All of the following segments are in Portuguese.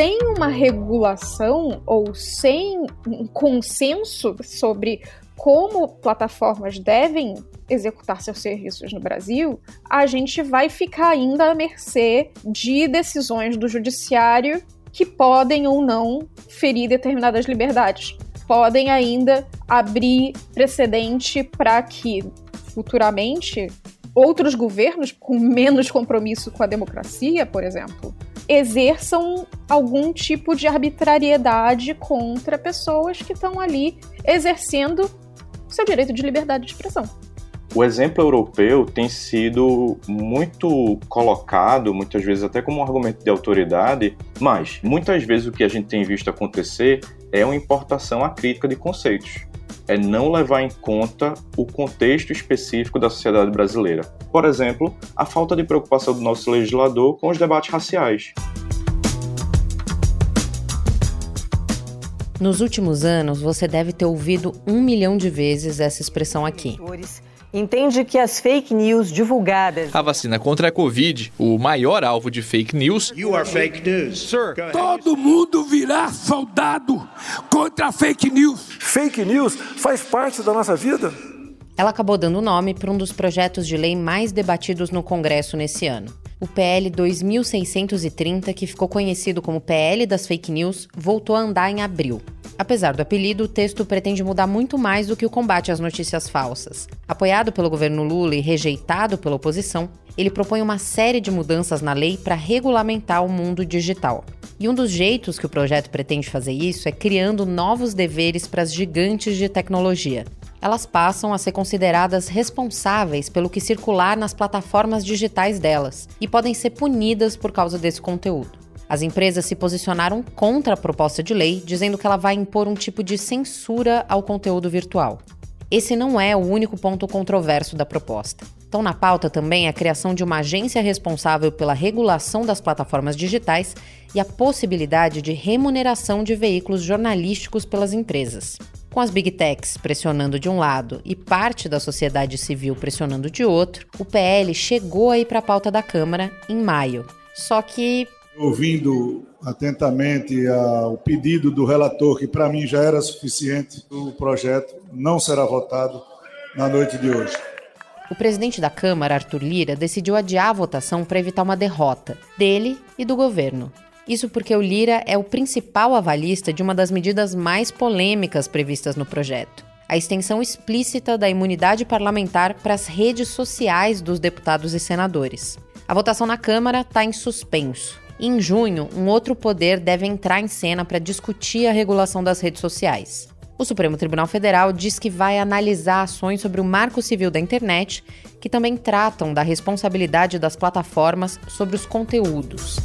sem uma regulação ou sem um consenso sobre como plataformas devem executar seus serviços no Brasil, a gente vai ficar ainda à mercê de decisões do judiciário que podem ou não ferir determinadas liberdades. Podem ainda abrir precedente para que futuramente outros governos com menos compromisso com a democracia, por exemplo, exerçam algum tipo de arbitrariedade contra pessoas que estão ali exercendo seu direito de liberdade de expressão. O exemplo europeu tem sido muito colocado, muitas vezes até como um argumento de autoridade, mas muitas vezes o que a gente tem visto acontecer é uma importação crítica de conceitos. É não levar em conta o contexto específico da sociedade brasileira. Por exemplo, a falta de preocupação do nosso legislador com os debates raciais. Nos últimos anos, você deve ter ouvido um milhão de vezes essa expressão aqui entende que as fake news divulgadas. A vacina contra a Covid, o maior alvo de fake news. You are fake news. Sir. Todo mundo virá soldado contra a fake news. Fake news faz parte da nossa vida. Ela acabou dando nome para um dos projetos de lei mais debatidos no Congresso nesse ano. O PL 2630, que ficou conhecido como PL das Fake News, voltou a andar em abril. Apesar do apelido, o texto pretende mudar muito mais do que o combate às notícias falsas. Apoiado pelo governo Lula e rejeitado pela oposição, ele propõe uma série de mudanças na lei para regulamentar o mundo digital. E um dos jeitos que o projeto pretende fazer isso é criando novos deveres para as gigantes de tecnologia. Elas passam a ser consideradas responsáveis pelo que circular nas plataformas digitais delas e podem ser punidas por causa desse conteúdo. As empresas se posicionaram contra a proposta de lei, dizendo que ela vai impor um tipo de censura ao conteúdo virtual. Esse não é o único ponto controverso da proposta. Estão na pauta também a criação de uma agência responsável pela regulação das plataformas digitais e a possibilidade de remuneração de veículos jornalísticos pelas empresas. Com as big techs pressionando de um lado e parte da sociedade civil pressionando de outro, o PL chegou aí para a pauta da Câmara em maio. Só que ouvindo atentamente o pedido do relator, que para mim já era suficiente, o projeto não será votado na noite de hoje. O presidente da Câmara, Arthur Lira, decidiu adiar a votação para evitar uma derrota dele e do governo. Isso porque o Lira é o principal avalista de uma das medidas mais polêmicas previstas no projeto. A extensão explícita da imunidade parlamentar para as redes sociais dos deputados e senadores. A votação na Câmara está em suspenso. Em junho, um outro poder deve entrar em cena para discutir a regulação das redes sociais. O Supremo Tribunal Federal diz que vai analisar ações sobre o Marco Civil da Internet, que também tratam da responsabilidade das plataformas sobre os conteúdos.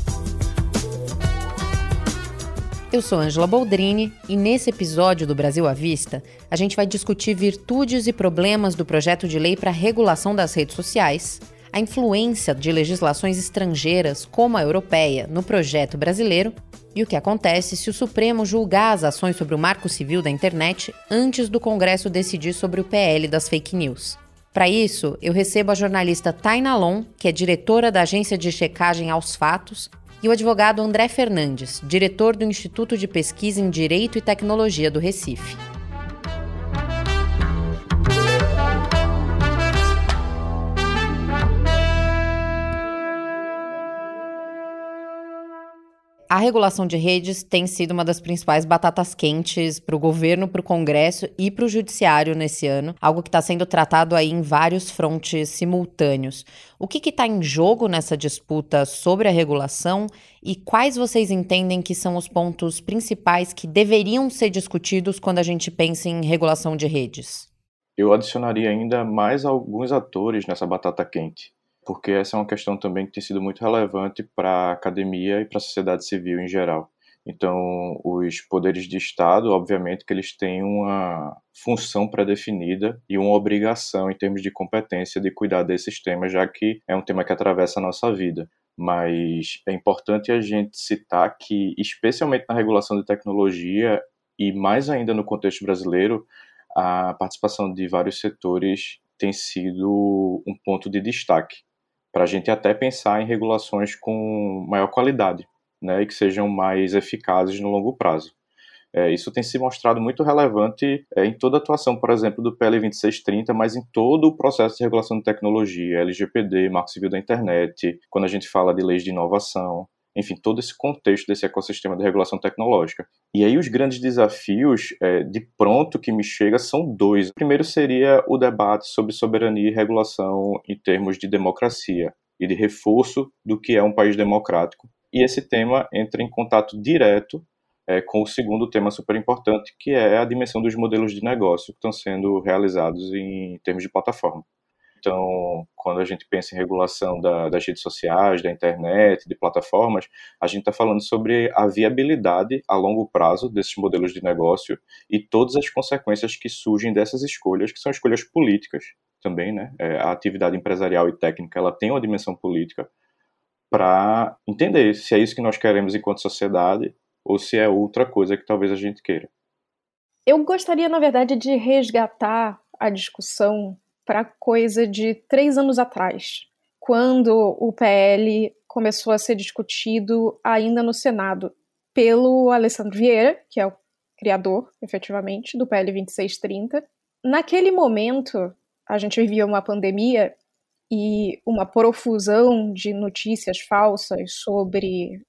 Eu sou Angela Boldrini e nesse episódio do Brasil à Vista, a gente vai discutir virtudes e problemas do projeto de lei para regulação das redes sociais, a influência de legislações estrangeiras, como a europeia, no projeto brasileiro e o que acontece se o Supremo julgar as ações sobre o marco civil da internet antes do Congresso decidir sobre o PL das fake news. Para isso, eu recebo a jornalista Taina Lon, que é diretora da agência de checagem aos fatos, e o advogado André Fernandes, diretor do Instituto de Pesquisa em Direito e Tecnologia do Recife. A regulação de redes tem sido uma das principais batatas quentes para o governo, para o Congresso e para o Judiciário nesse ano, algo que está sendo tratado aí em vários frontes simultâneos. O que está em jogo nessa disputa sobre a regulação e quais vocês entendem que são os pontos principais que deveriam ser discutidos quando a gente pensa em regulação de redes? Eu adicionaria ainda mais alguns atores nessa batata quente porque essa é uma questão também que tem sido muito relevante para a academia e para a sociedade civil em geral. Então, os poderes de Estado, obviamente, que eles têm uma função pré-definida e uma obrigação em termos de competência de cuidar desses temas, já que é um tema que atravessa a nossa vida. Mas é importante a gente citar que, especialmente na regulação de tecnologia e mais ainda no contexto brasileiro, a participação de vários setores tem sido um ponto de destaque para a gente até pensar em regulações com maior qualidade. né, e que sejam mais eficazes no longo prazo. É, isso tem se mostrado muito relevante é, em toda a atuação, por exemplo, do PL 2630, mas em todo o processo de regulação de tecnologia, LGPD, Marco Civil da Internet, quando a gente fala de leis de inovação, enfim, todo esse contexto desse ecossistema de regulação tecnológica. E aí os grandes desafios, é, de pronto que me chega, são dois. O primeiro seria o debate sobre soberania e regulação em termos de democracia e de reforço do que é um país democrático. E esse tema entra em contato direto é, com o segundo tema super importante, que é a dimensão dos modelos de negócio que estão sendo realizados em termos de plataforma. Então, quando a gente pensa em regulação da, das redes sociais, da internet, de plataformas, a gente está falando sobre a viabilidade a longo prazo desses modelos de negócio e todas as consequências que surgem dessas escolhas, que são escolhas políticas também, né? É, a atividade empresarial e técnica, ela tem uma dimensão política para entender se é isso que nós queremos enquanto sociedade ou se é outra coisa que talvez a gente queira. Eu gostaria, na verdade, de resgatar a discussão para coisa de três anos atrás, quando o PL começou a ser discutido ainda no Senado pelo Alessandro Vieira, que é o criador, efetivamente, do PL 2630. Naquele momento, a gente vivia uma pandemia e uma profusão de notícias falsas sobre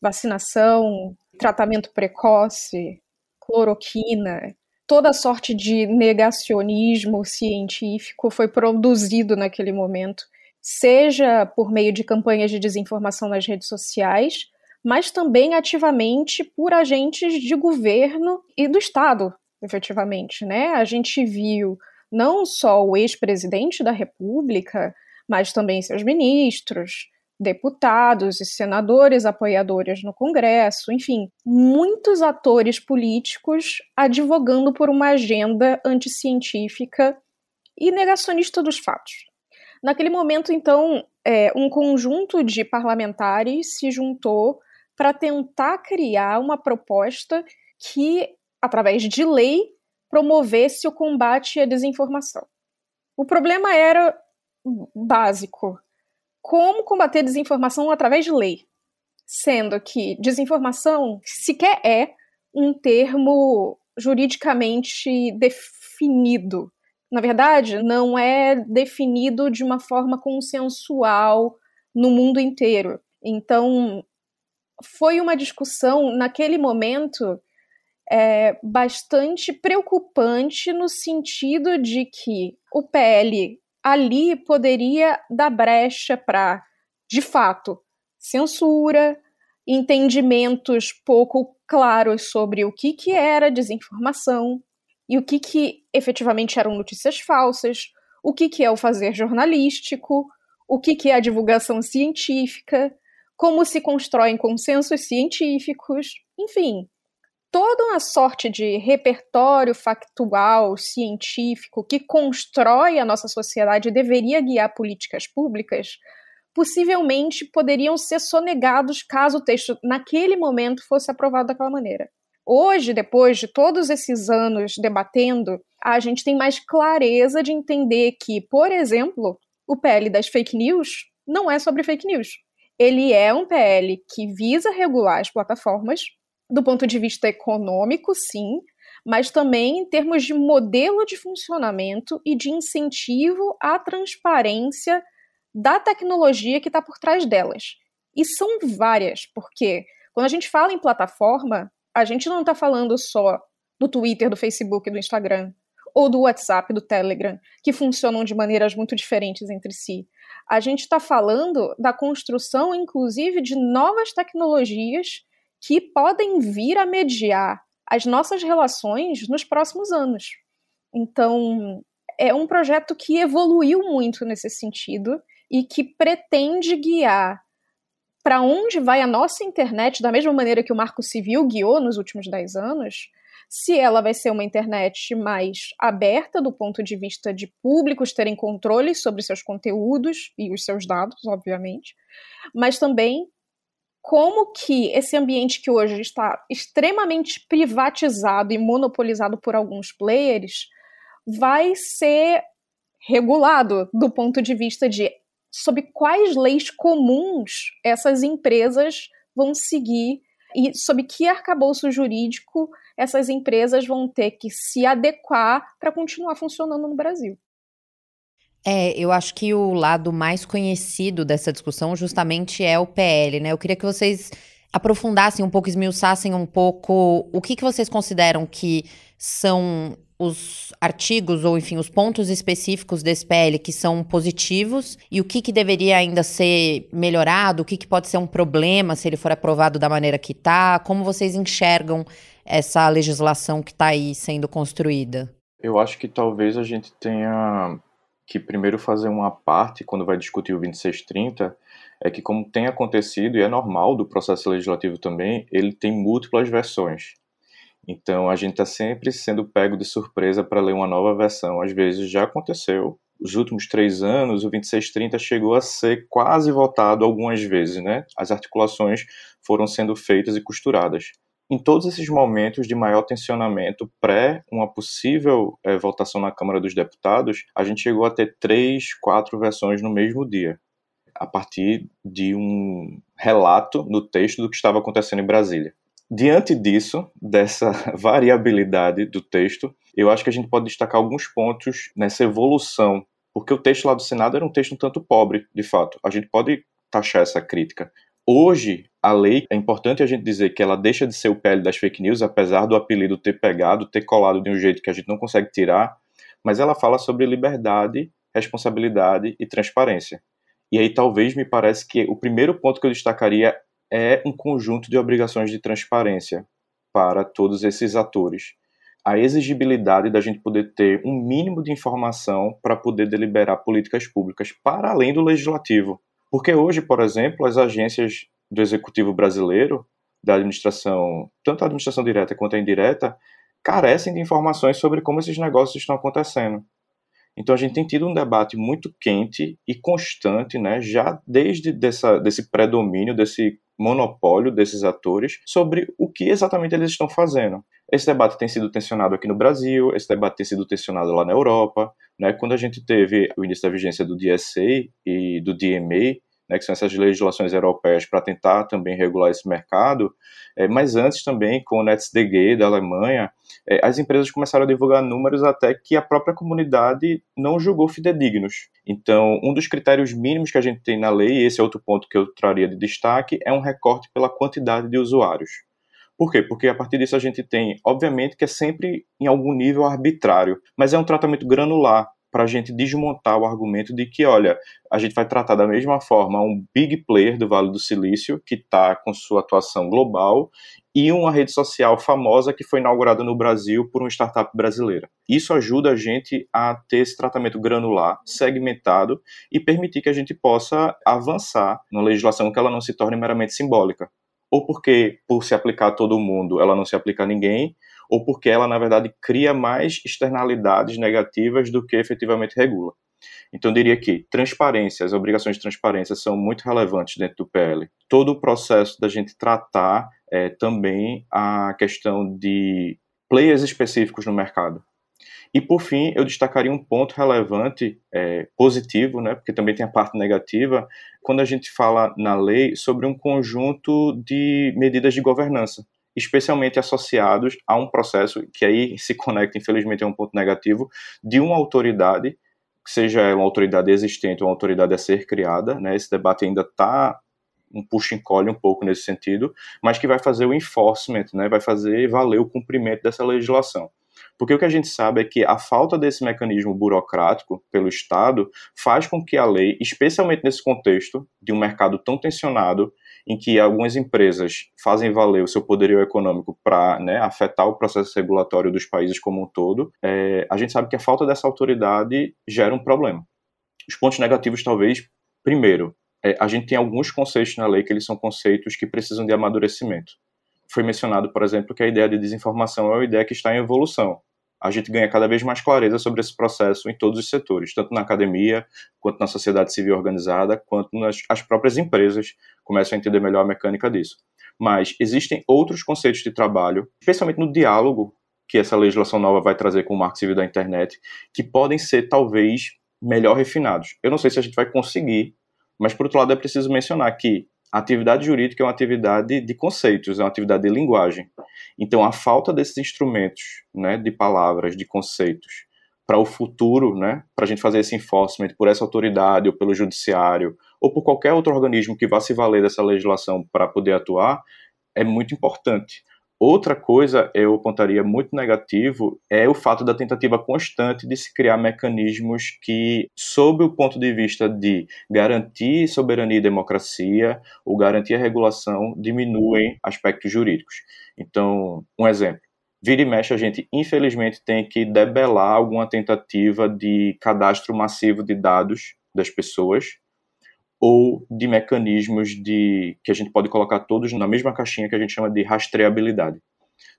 vacinação, tratamento precoce, cloroquina, toda sorte de negacionismo científico foi produzido naquele momento, seja por meio de campanhas de desinformação nas redes sociais, mas também ativamente por agentes de governo e do Estado, efetivamente, né? A gente viu não só o ex-presidente da República, mas também seus ministros, deputados e senadores apoiadores no Congresso, enfim, muitos atores políticos advogando por uma agenda anticientífica e negacionista dos fatos. Naquele momento, então, é, um conjunto de parlamentares se juntou para tentar criar uma proposta que, através de lei, promovesse o combate à desinformação. O problema era básico como combater desinformação através de lei, sendo que desinformação sequer é um termo juridicamente definido. Na verdade, não é definido de uma forma consensual no mundo inteiro. Então, foi uma discussão naquele momento é, bastante preocupante no sentido de que o PL ali poderia dar brecha para, de fato, censura, entendimentos pouco claros sobre o que, que era desinformação e o que, que efetivamente eram notícias falsas, o que, que é o fazer jornalístico, o que, que é a divulgação científica, como se constroem consensos científicos, enfim, toda uma sorte de repertório factual, científico, que constrói a nossa sociedade e deveria guiar políticas públicas, possivelmente poderiam ser sonegados caso o texto, naquele momento, fosse aprovado daquela maneira. Hoje, depois de todos esses anos debatendo, a gente tem mais clareza de entender que, por exemplo, o PL das fake news não é sobre fake news. Ele é um PL que visa regular as plataformas, do ponto de vista econômico, sim, mas também em termos de modelo de funcionamento e de incentivo à transparência da tecnologia que está por trás delas. E são várias, porque quando a gente fala em plataforma, a gente não está falando só do Twitter, do Facebook, do Instagram, ou do WhatsApp, do Telegram, que funcionam de maneiras muito diferentes entre si. A gente está falando da construção, inclusive, de novas tecnologias que podem vir a mediar as nossas relações nos próximos anos. Então, é um projeto que evoluiu muito nesse sentido e que pretende guiar para onde vai a nossa internet, da mesma maneira que o Marco Civil guiou nos últimos 10 anos, se ela vai ser uma internet mais aberta do ponto de vista de públicos terem controle sobre seus conteúdos e os seus dados, obviamente, mas também como que esse ambiente que hoje está extremamente privatizado e monopolizado por alguns players vai ser regulado do ponto de vista de sob quais leis comuns essas empresas vão seguir e sob que arcabouço jurídico essas empresas vão ter que se adequar para continuar funcionando no Brasil. É, eu acho que o lado mais conhecido dessa discussão justamente é o PL, né? Eu queria que vocês aprofundassem um pouco, esmiuçassem um pouco o que, que vocês consideram que são os artigos ou, enfim, os pontos específicos desse PL que são positivos e o que, que deveria ainda ser melhorado, o que, que pode ser um problema se ele for aprovado da maneira que está, como vocês enxergam essa legislação que está aí sendo construída? Eu acho que talvez a gente tenha que primeiro fazer uma parte quando vai discutir o 2630 é que como tem acontecido e é normal do processo legislativo também, ele tem múltiplas versões. Então a gente está sempre sendo pego de surpresa para ler uma nova versão. Às vezes já aconteceu. Os últimos três anos, o 2630 chegou a ser quase votado algumas vezes, né? As articulações foram sendo feitas e costuradas. Em todos esses momentos de maior tensionamento pré uma possível é, votação na Câmara dos Deputados, a gente chegou a ter três, quatro versões no mesmo dia, a partir de um relato no texto do que estava acontecendo em Brasília. Diante disso, dessa variabilidade do texto, eu acho que a gente pode destacar alguns pontos nessa evolução, porque o texto lá do Senado era um texto um tanto pobre, de fato. A gente pode taxar essa crítica. Hoje, a lei, é importante a gente dizer que ela deixa de ser o PL das fake news, apesar do apelido ter pegado, ter colado de um jeito que a gente não consegue tirar, mas ela fala sobre liberdade, responsabilidade e transparência. E aí talvez me parece que o primeiro ponto que eu destacaria é um conjunto de obrigações de transparência para todos esses atores. A exigibilidade da gente poder ter um mínimo de informação para poder deliberar políticas públicas para além do legislativo. Porque hoje, por exemplo, as agências do executivo brasileiro, da administração, tanto a administração direta quanto a indireta, carecem de informações sobre como esses negócios estão acontecendo. Então a gente tem tido um debate muito quente e constante, né, já desde dessa, desse predomínio, desse monopólio desses atores sobre o que exatamente eles estão fazendo. Esse debate tem sido tensionado aqui no Brasil, esse debate tem sido tensionado lá na Europa. Né? Quando a gente teve o início da vigência do DSA e do DMA, né, que são essas legislações europeias para tentar também regular esse mercado, é, mas antes também com o NetzDG da Alemanha, é, as empresas começaram a divulgar números até que a própria comunidade não julgou fidedignos. Então, um dos critérios mínimos que a gente tem na lei, e esse é outro ponto que eu traria de destaque, é um recorte pela quantidade de usuários. Por quê? Porque a partir disso a gente tem, obviamente, que é sempre em algum nível arbitrário, mas é um tratamento granular para a gente desmontar o argumento de que, olha, a gente vai tratar da mesma forma um big player do Vale do Silício, que está com sua atuação global, e uma rede social famosa que foi inaugurada no Brasil por uma startup brasileira. Isso ajuda a gente a ter esse tratamento granular, segmentado, e permitir que a gente possa avançar na legislação que ela não se torne meramente simbólica. Ou porque, por se aplicar a todo mundo, ela não se aplica a ninguém, ou porque ela, na verdade, cria mais externalidades negativas do que efetivamente regula. Então, eu diria que transparência, as obrigações de transparência são muito relevantes dentro do PL. Todo o processo da gente tratar é, também a questão de players específicos no mercado. E, por fim, eu destacaria um ponto relevante, é, positivo, né, porque também tem a parte negativa, quando a gente fala na lei sobre um conjunto de medidas de governança especialmente associados a um processo que aí se conecta, infelizmente, a um ponto negativo, de uma autoridade, seja uma autoridade existente ou uma autoridade a ser criada, né? Esse debate ainda está um puxa-encolhe um pouco nesse sentido, mas que vai fazer o enforcement, né? Vai fazer valer o cumprimento dessa legislação. Porque o que a gente sabe é que a falta desse mecanismo burocrático pelo Estado faz com que a lei, especialmente nesse contexto de um mercado tão tensionado, em que algumas empresas fazem valer o seu poderio econômico para né, afetar o processo regulatório dos países como um todo, é, a gente sabe que a falta dessa autoridade gera um problema. Os pontos negativos, talvez, primeiro, é, a gente tem alguns conceitos na lei que eles são conceitos que precisam de amadurecimento. Foi mencionado, por exemplo, que a ideia de desinformação é uma ideia que está em evolução a gente ganha cada vez mais clareza sobre esse processo em todos os setores, tanto na academia, quanto na sociedade civil organizada, quanto nas as próprias empresas começam a entender melhor a mecânica disso. Mas existem outros conceitos de trabalho, especialmente no diálogo que essa legislação nova vai trazer com o marco civil da internet, que podem ser talvez melhor refinados. Eu não sei se a gente vai conseguir, mas por outro lado é preciso mencionar que A atividade jurídica é uma atividade de conceitos, é uma atividade de linguagem. Então, a falta desses instrumentos, né, de palavras, de conceitos, para o futuro, né, para a gente fazer esse enforcement por essa autoridade ou pelo judiciário ou por qualquer outro organismo que vá se valer dessa legislação para poder atuar, é muito importante. Outra coisa eu apontaria muito negativo é o fato da tentativa constante de se criar mecanismos que, sob o ponto de vista de garantir soberania e democracia ou garantir a regulação, diminuem aspectos jurídicos. Então, um exemplo. Vira e mexe, a gente infelizmente tem que debelar alguma tentativa de cadastro massivo de dados das pessoas ou de mecanismos de que a gente pode colocar todos na mesma caixinha que a gente chama de rastreabilidade.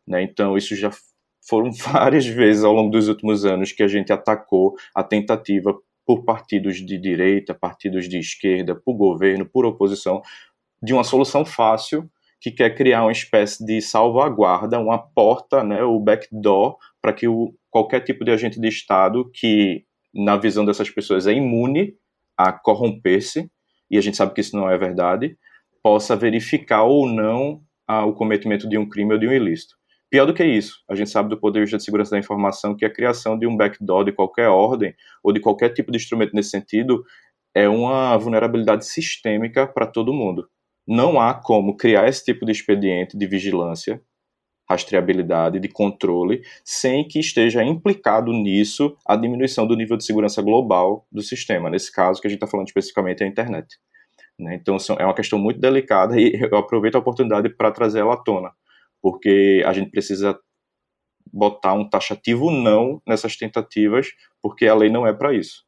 Né? Então, isso já foram várias vezes ao longo dos últimos anos que a gente atacou a tentativa por partidos de direita, partidos de esquerda, por governo, por oposição, de uma solução fácil que quer criar uma espécie de salvaguarda, uma porta, né, o backdoor, para que o, qualquer tipo de agente de Estado que, na visão dessas pessoas, é imune a corromper-se, e a gente sabe que isso não é verdade, possa verificar ou não ah, o cometimento de um crime ou de um ilícito. Pior do que isso, a gente sabe do Poder de Segurança da Informação que a criação de um backdoor de qualquer ordem ou de qualquer tipo de instrumento nesse sentido é uma vulnerabilidade sistêmica para todo mundo. Não há como criar esse tipo de expediente de vigilância, rastreabilidade, de controle, sem que esteja implicado nisso a diminuição do nível de segurança global do sistema. Nesse caso, que a gente está falando especificamente é a internet. Né? Então, é uma questão muito delicada e eu aproveito a oportunidade para trazer ela à tona, porque a gente precisa botar um taxativo não nessas tentativas, porque a lei não é para isso.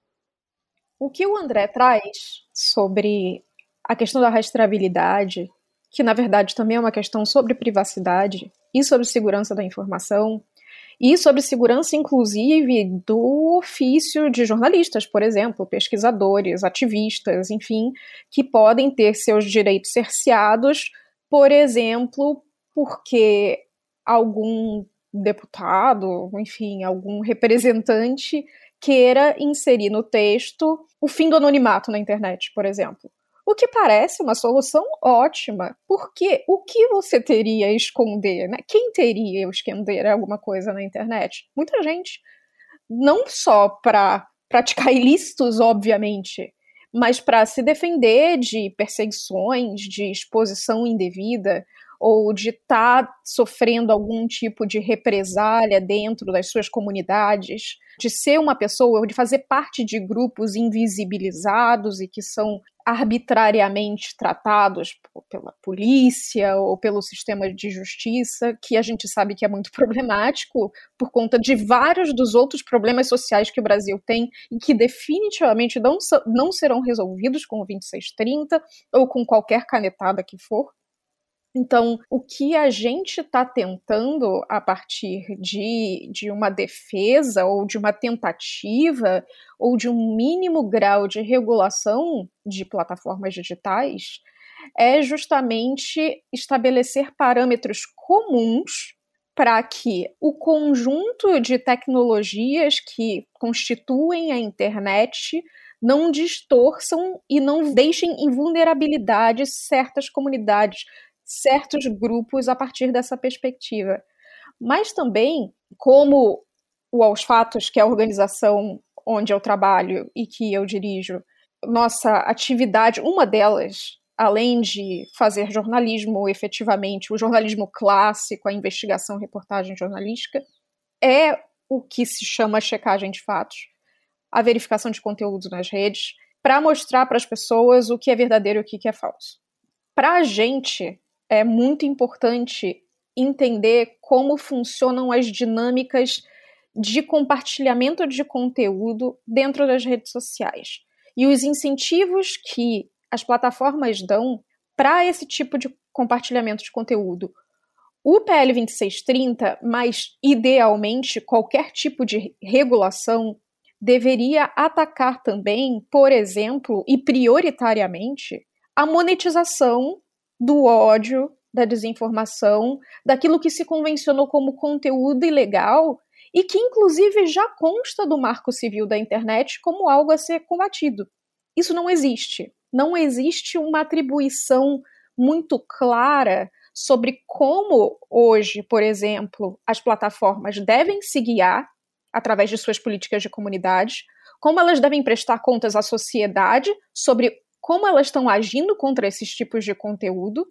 O que o André traz sobre a questão da rastreabilidade, que na verdade também é uma questão sobre privacidade e sobre segurança da informação, e sobre segurança, inclusive, do ofício de jornalistas, por exemplo, pesquisadores, ativistas, enfim, que podem ter seus direitos cerceados, por exemplo, porque algum deputado, enfim, algum representante queira inserir no texto o fim do anonimato na internet, por exemplo. O que parece uma solução ótima, porque o que você teria a esconder? Né? Quem teria a esconder alguma coisa na internet? Muita gente. Não só para praticar ilícitos, obviamente, mas para se defender de perseguições, de exposição indevida, ou de estar tá sofrendo algum tipo de represália dentro das suas comunidades, de ser uma pessoa, ou de fazer parte de grupos invisibilizados e que são arbitrariamente tratados pela polícia ou pelo sistema de justiça, que a gente sabe que é muito problemático por conta de vários dos outros problemas sociais que o Brasil tem e que definitivamente não, não serão resolvidos com o 2630 ou com qualquer canetada que for. Então, o que a gente está tentando a partir de, de uma defesa ou de uma tentativa ou de um mínimo grau de regulação de plataformas digitais é justamente estabelecer parâmetros comuns para que o conjunto de tecnologias que constituem a internet não distorçam e não deixem em vulnerabilidade certas comunidades, certos grupos a partir dessa perspectiva. Mas também, como o Aos Fatos, que é a organização onde eu trabalho e que eu dirijo, nossa atividade, uma delas, além de fazer jornalismo efetivamente, o jornalismo clássico, a investigação, reportagem jornalística, é o que se chama checagem de fatos, a verificação de conteúdos nas redes, para mostrar para as pessoas o que é verdadeiro e o que é falso. Para a gente, é muito importante entender como funcionam as dinâmicas de compartilhamento de conteúdo dentro das redes sociais e os incentivos que as plataformas dão para esse tipo de compartilhamento de conteúdo. O PL 2630, mas idealmente qualquer tipo de regulação, deveria atacar também, por exemplo, e prioritariamente, a monetização do ódio, da desinformação, daquilo que se convencionou como conteúdo ilegal e que, inclusive, já consta do Marco Civil da Internet como algo a ser combatido. Isso não existe. Não existe uma atribuição muito clara sobre como hoje, por exemplo, as plataformas devem se guiar através de suas políticas de comunidade, como elas devem prestar contas à sociedade sobre como elas estão agindo contra esses tipos de conteúdo,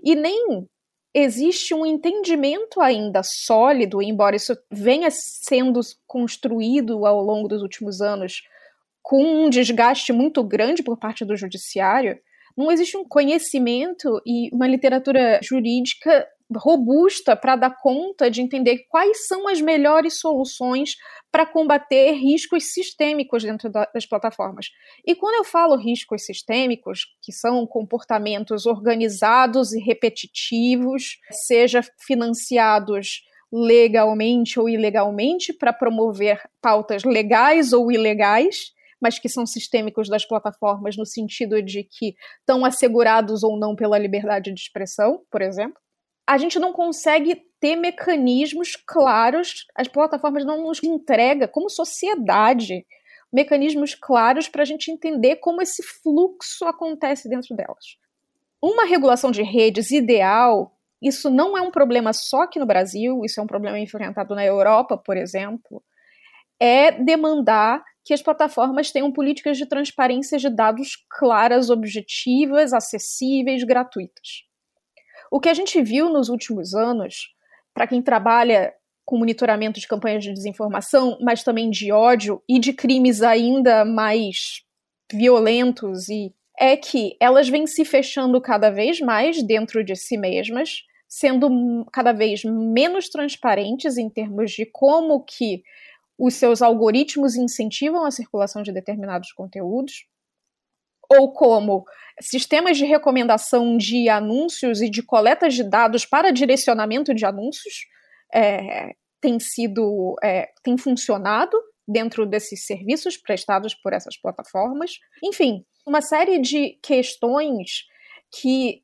e nem existe um entendimento ainda sólido, embora isso venha sendo construído ao longo dos últimos anos com um desgaste muito grande por parte do judiciário, não existe um conhecimento e uma literatura jurídica robusta para dar conta de entender quais são as melhores soluções para combater riscos sistêmicos dentro das plataformas. E quando eu falo riscos sistêmicos, que são comportamentos organizados e repetitivos, seja financiados legalmente ou ilegalmente para promover pautas legais ou ilegais, mas que são sistêmicos das plataformas no sentido de que estão assegurados ou não pela liberdade de expressão, por exemplo a gente não consegue ter mecanismos claros, as plataformas não nos entregam, como sociedade, mecanismos claros para a gente entender como esse fluxo acontece dentro delas. Uma regulação de redes ideal, isso não é um problema só aqui no Brasil, isso é um problema enfrentado na Europa, por exemplo, é demandar que as plataformas tenham políticas de transparência de dados claras, objetivas, acessíveis, gratuitas. O que a gente viu nos últimos anos, para quem trabalha com monitoramento de campanhas de desinformação, mas também de ódio e de crimes ainda mais violentos e é que elas vêm se fechando cada vez mais dentro de si mesmas, sendo cada vez menos transparentes em termos de como que os seus algoritmos incentivam a circulação de determinados conteúdos, ou como sistemas de recomendação de anúncios e de coletas de dados para direcionamento de anúncios é, tem sido é, tem funcionado dentro desses serviços prestados por essas plataformas. Enfim, uma série de questões que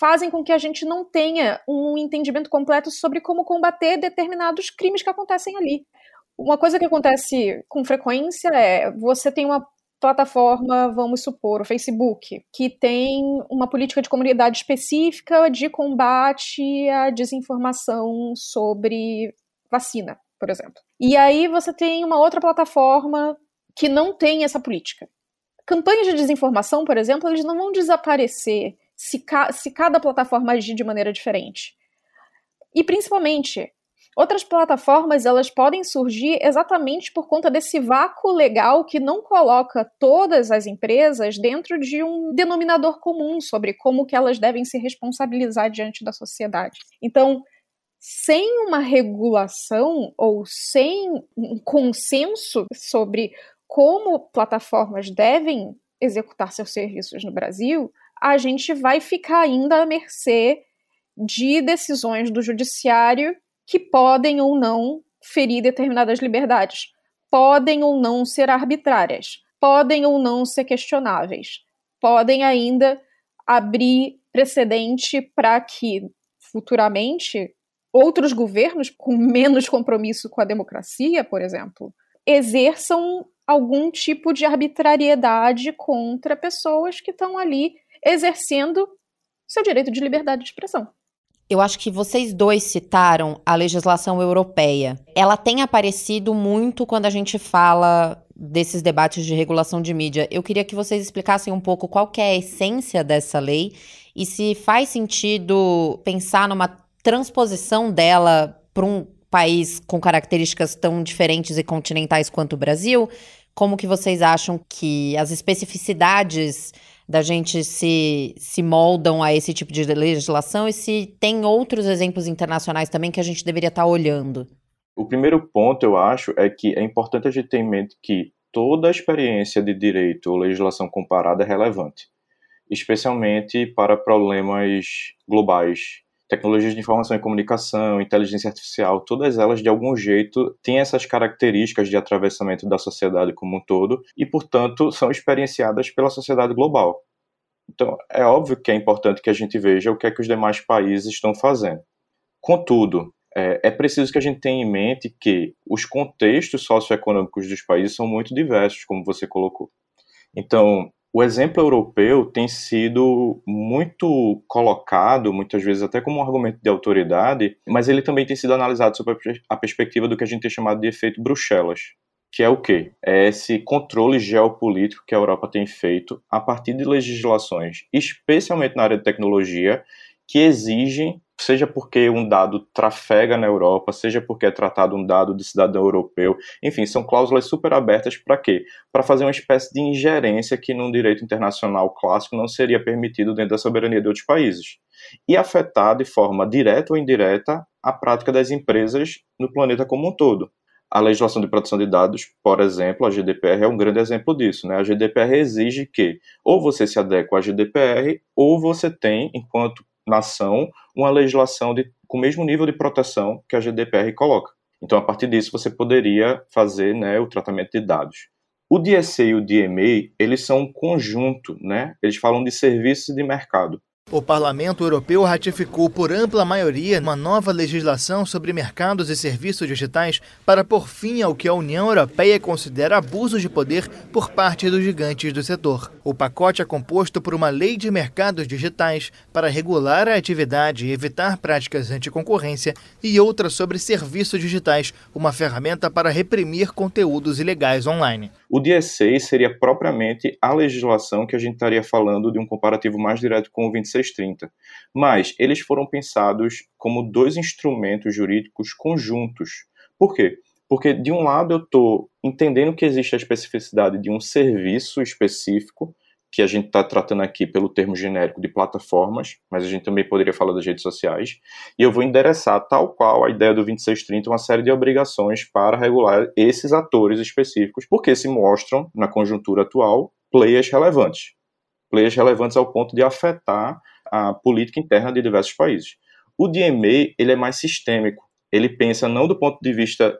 fazem com que a gente não tenha um entendimento completo sobre como combater determinados crimes que acontecem ali. Uma coisa que acontece com frequência é você tem uma plataforma, vamos supor, o Facebook, que tem uma política de comunidade específica de combate à desinformação sobre vacina, por exemplo. E aí você tem uma outra plataforma que não tem essa política. Campanhas de desinformação, por exemplo, eles não vão desaparecer se, ca se cada plataforma agir de maneira diferente. E principalmente, Outras plataformas elas podem surgir exatamente por conta desse vácuo legal que não coloca todas as empresas dentro de um denominador comum sobre como que elas devem se responsabilizar diante da sociedade. Então, sem uma regulação ou sem um consenso sobre como plataformas devem executar seus serviços no Brasil, a gente vai ficar ainda à mercê de decisões do judiciário que podem ou não ferir determinadas liberdades, podem ou não ser arbitrárias, podem ou não ser questionáveis, podem ainda abrir precedente para que futuramente outros governos com menos compromisso com a democracia, por exemplo, exerçam algum tipo de arbitrariedade contra pessoas que estão ali exercendo seu direito de liberdade de expressão. Eu acho que vocês dois citaram a legislação europeia. Ela tem aparecido muito quando a gente fala desses debates de regulação de mídia. Eu queria que vocês explicassem um pouco qual é a essência dessa lei e se faz sentido pensar numa transposição dela para um país com características tão diferentes e continentais quanto o Brasil. Como que vocês acham que as especificidades da gente se, se moldam a esse tipo de legislação e se tem outros exemplos internacionais também que a gente deveria estar tá olhando? O primeiro ponto, eu acho, é que é importante a gente ter em mente que toda a experiência de direito ou legislação comparada é relevante, especialmente para problemas globais tecnologias de informação e comunicação, inteligência artificial, todas elas de algum jeito têm essas características de atravessamento da sociedade como um todo e, portanto, são experienciadas pela sociedade global. Então, é óbvio que é importante que a gente veja o que é que os demais países estão fazendo. Contudo, é, é preciso que a gente tenha em mente que os contextos socioeconômicos dos países são muito diversos, como você colocou. Então, O exemplo europeu tem sido muito colocado, muitas vezes até como um argumento de autoridade, mas ele também tem sido analisado sob a perspectiva do que a gente tem chamado de efeito Bruxelas, que é o quê? É esse controle geopolítico que a Europa tem feito a partir de legislações, especialmente na área de tecnologia, que exigem, seja porque um dado trafega na Europa, seja porque é tratado um dado de cidadão europeu, enfim, são cláusulas super abertas para quê? Para fazer uma espécie de ingerência que num direito internacional clássico não seria permitido dentro da soberania de outros países. E afetar de forma direta ou indireta a prática das empresas no planeta como um todo. A legislação de proteção de dados, por exemplo, a GDPR é um grande exemplo disso. Né? A GDPR exige que ou você se adeque à GDPR ou você tem, enquanto nação uma legislação de, com o mesmo nível de proteção que a GDPR coloca. Então, a partir disso, você poderia fazer né, o tratamento de dados. O DSA e o DMA, eles são um conjunto, né? Eles falam de serviços de mercado. O Parlamento Europeu ratificou por ampla maioria uma nova legislação sobre mercados e serviços digitais para pôr fim ao que a União Europeia considera abuso de poder por parte dos gigantes do setor. O pacote é composto por uma lei de mercados digitais para regular a atividade e evitar práticas anticoncorrência e outra sobre serviços digitais, uma ferramenta para reprimir conteúdos ilegais online. O DSA seria propriamente a legislação que a gente estaria falando de um comparativo mais direto com o 2630. Mas eles foram pensados como dois instrumentos jurídicos conjuntos. Por quê? Porque, de um lado, eu estou entendendo que existe a especificidade de um serviço específico, que a gente está tratando aqui pelo termo genérico de plataformas, mas a gente também poderia falar das redes sociais, e eu vou endereçar, tal qual a ideia do 2630, uma série de obrigações para regular esses atores específicos, porque se mostram, na conjuntura atual, players relevantes. Players relevantes ao ponto de afetar a política interna de diversos países. O DMA ele é mais sistêmico. Ele pensa não do ponto de vista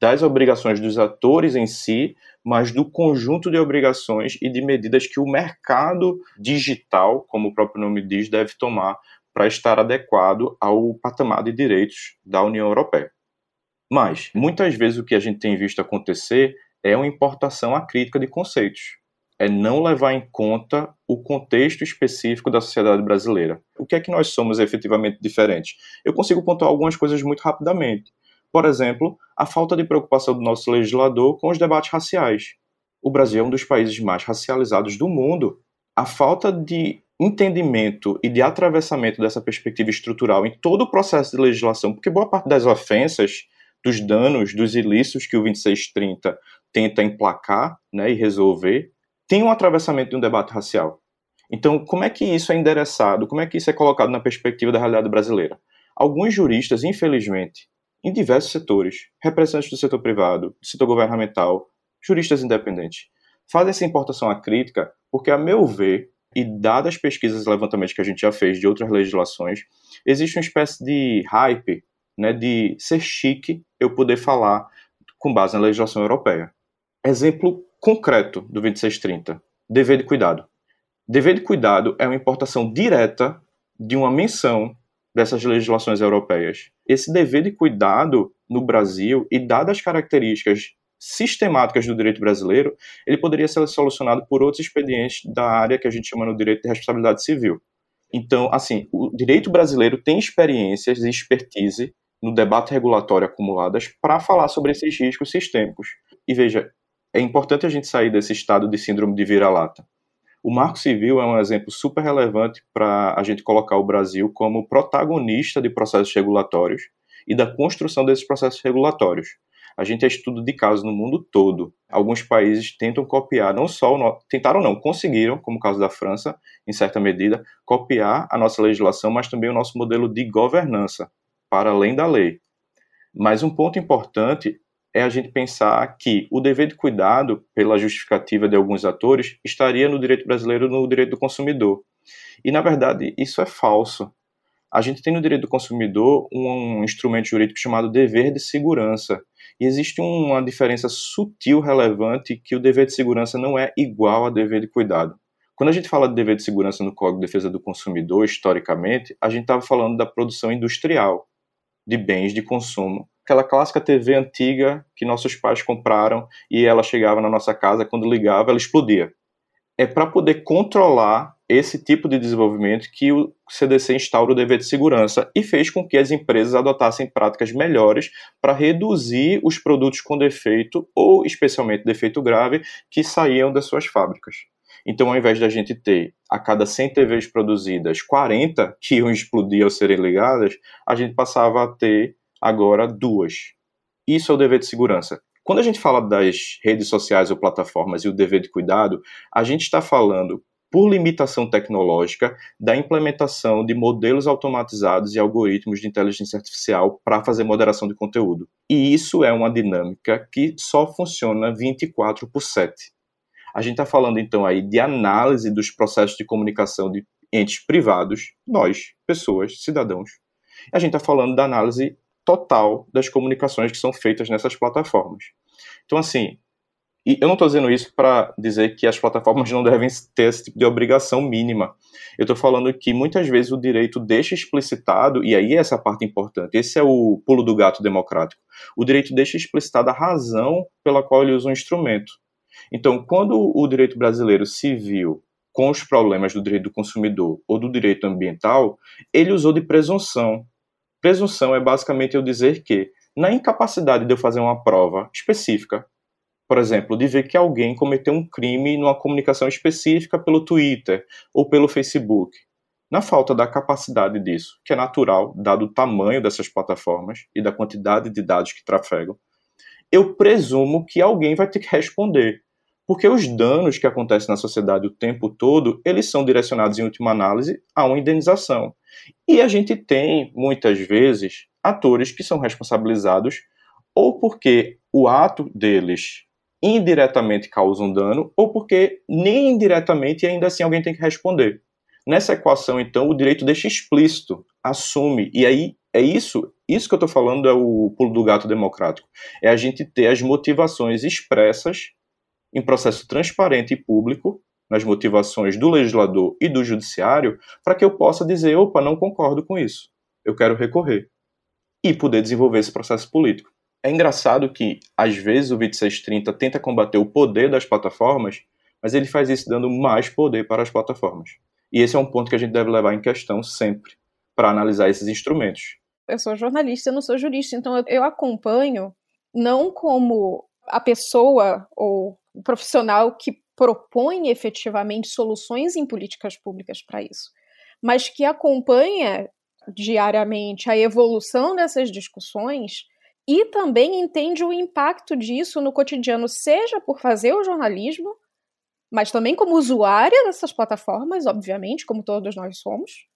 das obrigações dos atores em si, mas do conjunto de obrigações e de medidas que o mercado digital, como o próprio nome diz, deve tomar para estar adequado ao patamar de direitos da União Europeia. Mas, muitas vezes, o que a gente tem visto acontecer é uma importação acrítica de conceitos. É não levar em conta o contexto específico da sociedade brasileira. O que é que nós somos efetivamente diferentes? Eu consigo pontuar algumas coisas muito rapidamente. Por exemplo, a falta de preocupação do nosso legislador com os debates raciais. O Brasil é um dos países mais racializados do mundo. A falta de entendimento e de atravessamento dessa perspectiva estrutural em todo o processo de legislação, porque boa parte das ofensas, dos danos, dos ilícitos que o 2630 tenta emplacar né, e resolver, tem um atravessamento de um debate racial. Então, como é que isso é endereçado? Como é que isso é colocado na perspectiva da realidade brasileira? Alguns juristas, infelizmente, em diversos setores, representantes do setor privado, do setor governamental, juristas independentes. Fazem essa importação à crítica porque, a meu ver, e dadas as pesquisas e levantamentos que a gente já fez de outras legislações, existe uma espécie de hype, né, de ser chique eu poder falar com base na legislação europeia. Exemplo concreto do 2630, dever de cuidado. Dever de cuidado é uma importação direta de uma menção dessas legislações europeias. Esse dever de cuidado no Brasil, e dadas as características sistemáticas do direito brasileiro, ele poderia ser solucionado por outros expedientes da área que a gente chama no direito de responsabilidade civil. Então, assim, o direito brasileiro tem experiências e expertise no debate regulatório acumuladas para falar sobre esses riscos sistêmicos. E veja, é importante a gente sair desse estado de síndrome de vira-lata. O Marco Civil é um exemplo super relevante para a gente colocar o Brasil como protagonista de processos regulatórios e da construção desses processos regulatórios. A gente é estudo de casos no mundo todo. Alguns países tentam copiar, não só, no... tentaram não, conseguiram, como o caso da França, em certa medida, copiar a nossa legislação, mas também o nosso modelo de governança, para além da lei. Mas um ponto importante é a gente pensar que o dever de cuidado, pela justificativa de alguns atores, estaria no direito brasileiro no direito do consumidor. E, na verdade, isso é falso. A gente tem no direito do consumidor um instrumento jurídico chamado dever de segurança. E existe uma diferença sutil, relevante, que o dever de segurança não é igual a dever de cuidado. Quando a gente fala de dever de segurança no Código de Defesa do Consumidor, historicamente, a gente estava falando da produção industrial de bens de consumo aquela clássica TV antiga que nossos pais compraram e ela chegava na nossa casa, quando ligava, ela explodia. é para poder controlar esse tipo de desenvolvimento que o CDC instaura o dever de segurança e fez com que as empresas adotassem práticas melhores para reduzir os produtos com defeito ou especialmente defeito grave que saíam das suas fábricas. Então, ao invés da gente ter a cada 100 TVs produzidas 40 que iam explodir ao serem ligadas, a gente passava a ter agora duas. Isso é o dever de segurança. Quando a gente fala das redes sociais ou plataformas e o dever de cuidado, a gente está falando por limitação tecnológica, da implementação de modelos automatizados e algoritmos de inteligência artificial para fazer moderação de conteúdo. E isso é uma dinâmica que só funciona 24 por 7. A gente está falando então aí de análise dos processos de comunicação de entes privados, nós, pessoas, cidadãos. A gente está falando da análise total das comunicações que são feitas nessas plataformas. Então, assim, e eu não estou dizendo isso para dizer que as plataformas não devem ter esse tipo de obrigação mínima. Eu estou falando que muitas vezes o direito deixa explicitado, e aí essa é parte importante, esse é o pulo do gato democrático. O direito deixa explicitada a razão pela qual ele usa um instrumento. Então, quando o direito brasileiro viu com os problemas do direito do consumidor ou do direito ambiental, ele usou de presunção. Presunção é basicamente eu dizer que, na incapacidade de eu fazer uma prova específica por exemplo, de ver que alguém cometeu um crime numa comunicação específica pelo Twitter ou pelo Facebook. Na falta da capacidade disso, que é natural, dado o tamanho dessas plataformas e da quantidade de dados que trafegam, eu presumo que alguém vai ter que responder. Porque os danos que acontecem na sociedade o tempo todo, eles são direcionados, em última análise, a uma indenização. E a gente tem, muitas vezes, atores que são responsabilizados ou porque o ato deles indiretamente causam dano ou porque nem indiretamente e ainda assim alguém tem que responder. Nessa equação, então, o direito deixa explícito, assume, e aí é isso, isso que eu estou falando é o pulo do gato democrático. É a gente ter as motivações expressas em processo transparente e público, nas motivações do legislador e do judiciário, para que eu possa dizer, opa, não concordo com isso, eu quero recorrer. E poder desenvolver esse processo político. É engraçado que, às vezes, o 2630 tenta combater o poder das plataformas, mas ele faz isso dando mais poder para as plataformas. E esse é um ponto que a gente deve levar em questão sempre, para analisar esses instrumentos. Eu sou jornalista, eu não sou jurista, então eu acompanho não como a pessoa ou o profissional que propõe efetivamente soluções em políticas públicas para isso, mas que acompanha diariamente a evolução dessas discussões e também entende o impacto disso no cotidiano, seja por fazer o jornalismo, mas também como usuária dessas plataformas, obviamente, como todos nós somos,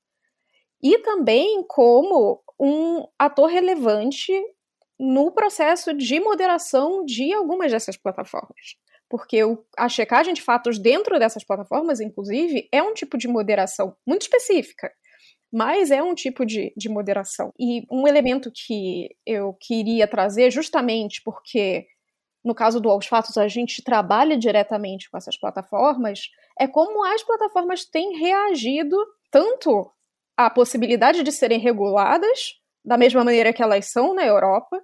e também como um ator relevante no processo de moderação de algumas dessas plataformas. Porque a checagem de fatos dentro dessas plataformas, inclusive, é um tipo de moderação muito específica mas é um tipo de, de moderação. E um elemento que eu queria trazer, justamente porque no caso do Aos Fatos a gente trabalha diretamente com essas plataformas, é como as plataformas têm reagido tanto à possibilidade de serem reguladas, da mesma maneira que elas são na Europa,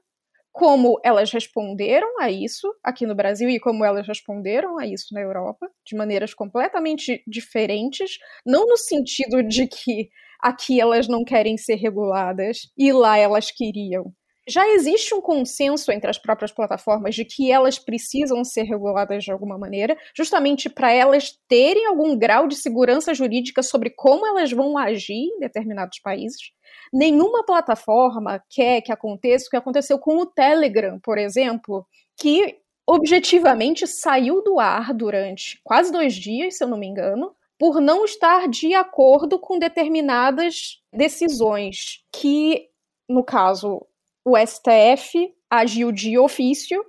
como elas responderam a isso aqui no Brasil e como elas responderam a isso na Europa, de maneiras completamente diferentes, não no sentido de que aqui elas não querem ser reguladas e lá elas queriam. Já existe um consenso entre as próprias plataformas de que elas precisam ser reguladas de alguma maneira, justamente para elas terem algum grau de segurança jurídica sobre como elas vão agir em determinados países. Nenhuma plataforma quer que aconteça o que aconteceu com o Telegram, por exemplo, que objetivamente saiu do ar durante quase dois dias, se eu não me engano, por não estar de acordo com determinadas decisões que, no caso, o STF agiu de ofício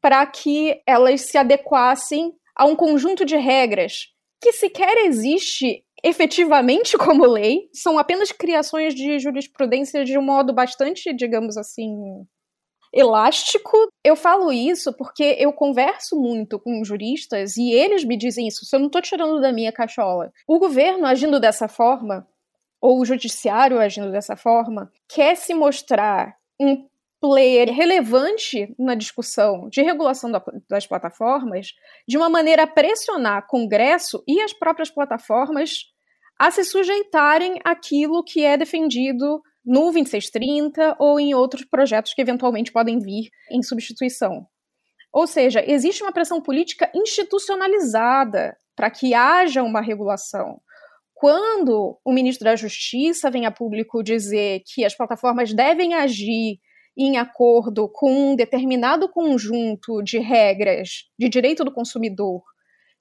para que elas se adequassem a um conjunto de regras que sequer existe efetivamente como lei, são apenas criações de jurisprudência de um modo bastante, digamos assim, elástico. Eu falo isso porque eu converso muito com juristas e eles me dizem isso. Se eu não estou tirando da minha cachola. O governo agindo dessa forma, ou o judiciário agindo dessa forma, quer se mostrar um player relevante na discussão de regulação da, das plataformas, de uma maneira a pressionar Congresso e as próprias plataformas a se sujeitarem àquilo que é defendido no 2630 ou em outros projetos que eventualmente podem vir em substituição. Ou seja, existe uma pressão política institucionalizada para que haja uma regulação. Quando o ministro da Justiça vem a público dizer que as plataformas devem agir em acordo com um determinado conjunto de regras de direito do consumidor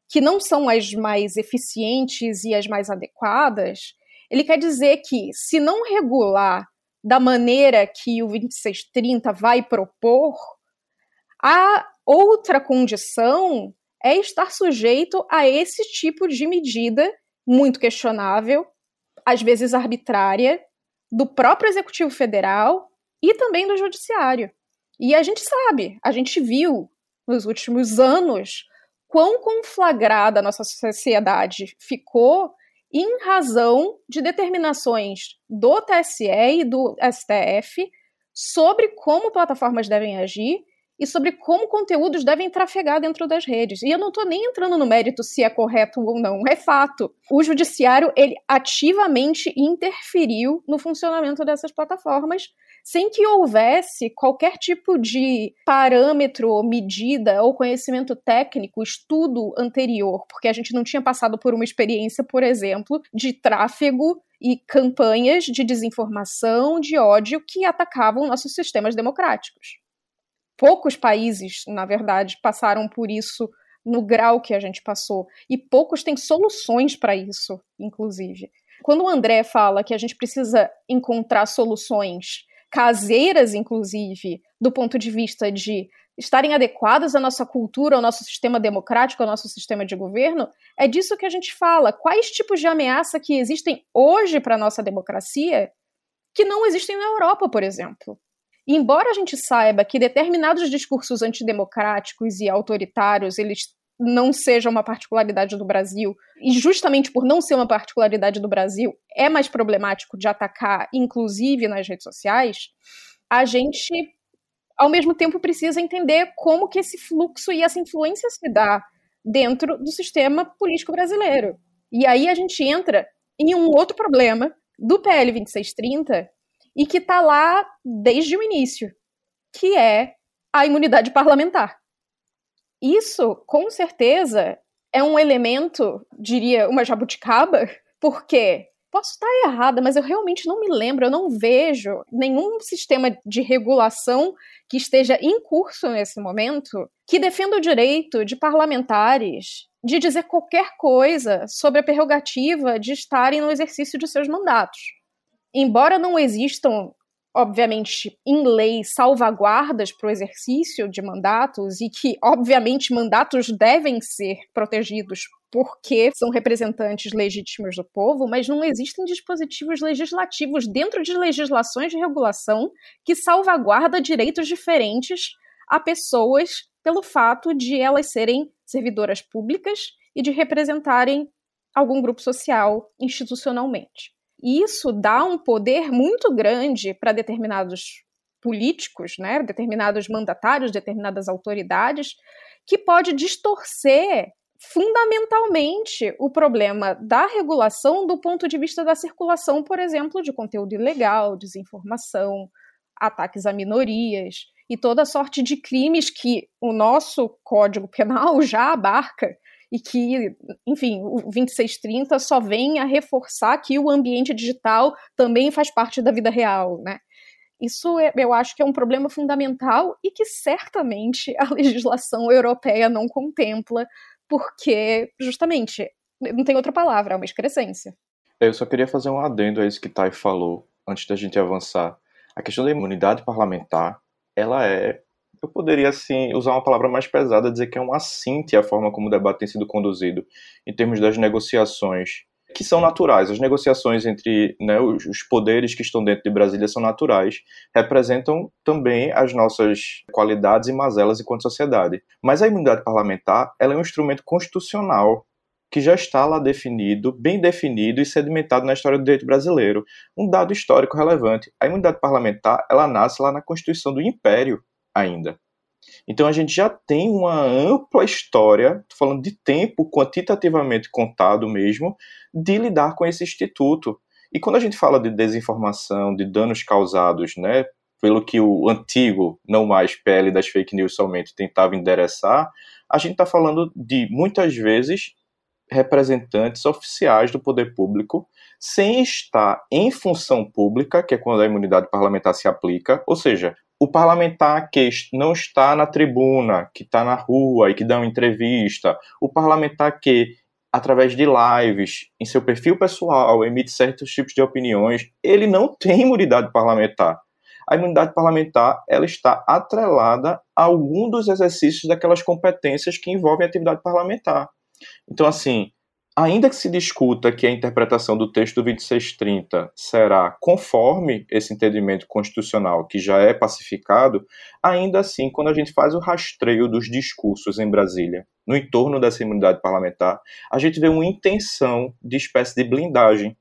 que não são as mais eficientes e as mais adequadas, ele quer dizer que, se não regular da maneira que o 2630 vai propor, a outra condição é estar sujeito a esse tipo de medida muito questionável, às vezes arbitrária, do próprio Executivo Federal e também do Judiciário. E a gente sabe, a gente viu nos últimos anos quão conflagrada a nossa sociedade ficou em razão de determinações do TSE e do STF sobre como plataformas devem agir e sobre como conteúdos devem trafegar dentro das redes. E eu não estou nem entrando no mérito se é correto ou não, é fato. O judiciário ele ativamente interferiu no funcionamento dessas plataformas sem que houvesse qualquer tipo de parâmetro, medida ou conhecimento técnico, estudo anterior, porque a gente não tinha passado por uma experiência, por exemplo, de tráfego e campanhas de desinformação, de ódio que atacavam nossos sistemas democráticos. Poucos países, na verdade, passaram por isso no grau que a gente passou, e poucos têm soluções para isso, inclusive. Quando o André fala que a gente precisa encontrar soluções caseiras, inclusive, do ponto de vista de estarem adequadas à nossa cultura, ao nosso sistema democrático, ao nosso sistema de governo, é disso que a gente fala. Quais tipos de ameaça que existem hoje para a nossa democracia que não existem na Europa, por exemplo? E embora a gente saiba que determinados discursos antidemocráticos e autoritários eles não seja uma particularidade do Brasil, e justamente por não ser uma particularidade do Brasil, é mais problemático de atacar, inclusive nas redes sociais, a gente, ao mesmo tempo, precisa entender como que esse fluxo e essa influência se dá dentro do sistema político brasileiro. E aí a gente entra em um outro problema do PL 2630 e que está lá desde o início, que é a imunidade parlamentar. Isso, com certeza, é um elemento, diria, uma jabuticaba, porque posso estar errada, mas eu realmente não me lembro, eu não vejo nenhum sistema de regulação que esteja em curso nesse momento que defenda o direito de parlamentares de dizer qualquer coisa sobre a prerrogativa de estarem no exercício de seus mandatos. Embora não existam obviamente, em lei, salvaguardas para o exercício de mandatos e que, obviamente, mandatos devem ser protegidos porque são representantes legítimos do povo, mas não existem dispositivos legislativos dentro de legislações de regulação que salvaguarda direitos diferentes a pessoas pelo fato de elas serem servidoras públicas e de representarem algum grupo social institucionalmente. Isso dá um poder muito grande para determinados políticos, né, determinados mandatários, determinadas autoridades, que pode distorcer fundamentalmente o problema da regulação do ponto de vista da circulação, por exemplo, de conteúdo ilegal, desinformação, ataques a minorias e toda sorte de crimes que o nosso Código Penal já abarca e que, enfim, o 2630 só vem a reforçar que o ambiente digital também faz parte da vida real, né? Isso é, eu acho que é um problema fundamental e que certamente a legislação europeia não contempla, porque, justamente, não tem outra palavra, é uma excrescência. Eu só queria fazer um adendo a isso que Thay falou, antes da gente avançar. A questão da imunidade parlamentar, ela é eu poderia, assim, usar uma palavra mais pesada, dizer que é um assinte à forma como o debate tem sido conduzido, em termos das negociações, que são naturais. As negociações entre né, os poderes que estão dentro de Brasília são naturais, representam também as nossas qualidades e mazelas enquanto sociedade. Mas a imunidade parlamentar ela é um instrumento constitucional que já está lá definido, bem definido e sedimentado na história do direito brasileiro. Um dado histórico relevante. A imunidade parlamentar, ela nasce lá na Constituição do Império ainda. Então a gente já tem uma ampla história, tô falando de tempo quantitativamente contado mesmo, de lidar com esse instituto. E quando a gente fala de desinformação, de danos causados, né, pelo que o antigo, não mais PL das fake news somente, tentava endereçar, a gente está falando de muitas vezes representantes oficiais do poder público sem estar em função pública, que é quando a imunidade parlamentar se aplica, ou seja, o parlamentar que não está na tribuna, que está na rua e que dá uma entrevista, o parlamentar que, através de lives, em seu perfil pessoal, emite certos tipos de opiniões, ele não tem imunidade parlamentar. A imunidade parlamentar ela está atrelada a algum dos exercícios daquelas competências que envolvem a atividade parlamentar. Então, assim, ainda que se discuta que a interpretação do texto do 2630 será conforme esse entendimento constitucional que já é pacificado, ainda assim, quando a gente faz o rastreio dos discursos em Brasília, no entorno dessa imunidade parlamentar, a gente vê uma intenção de espécie de blindagem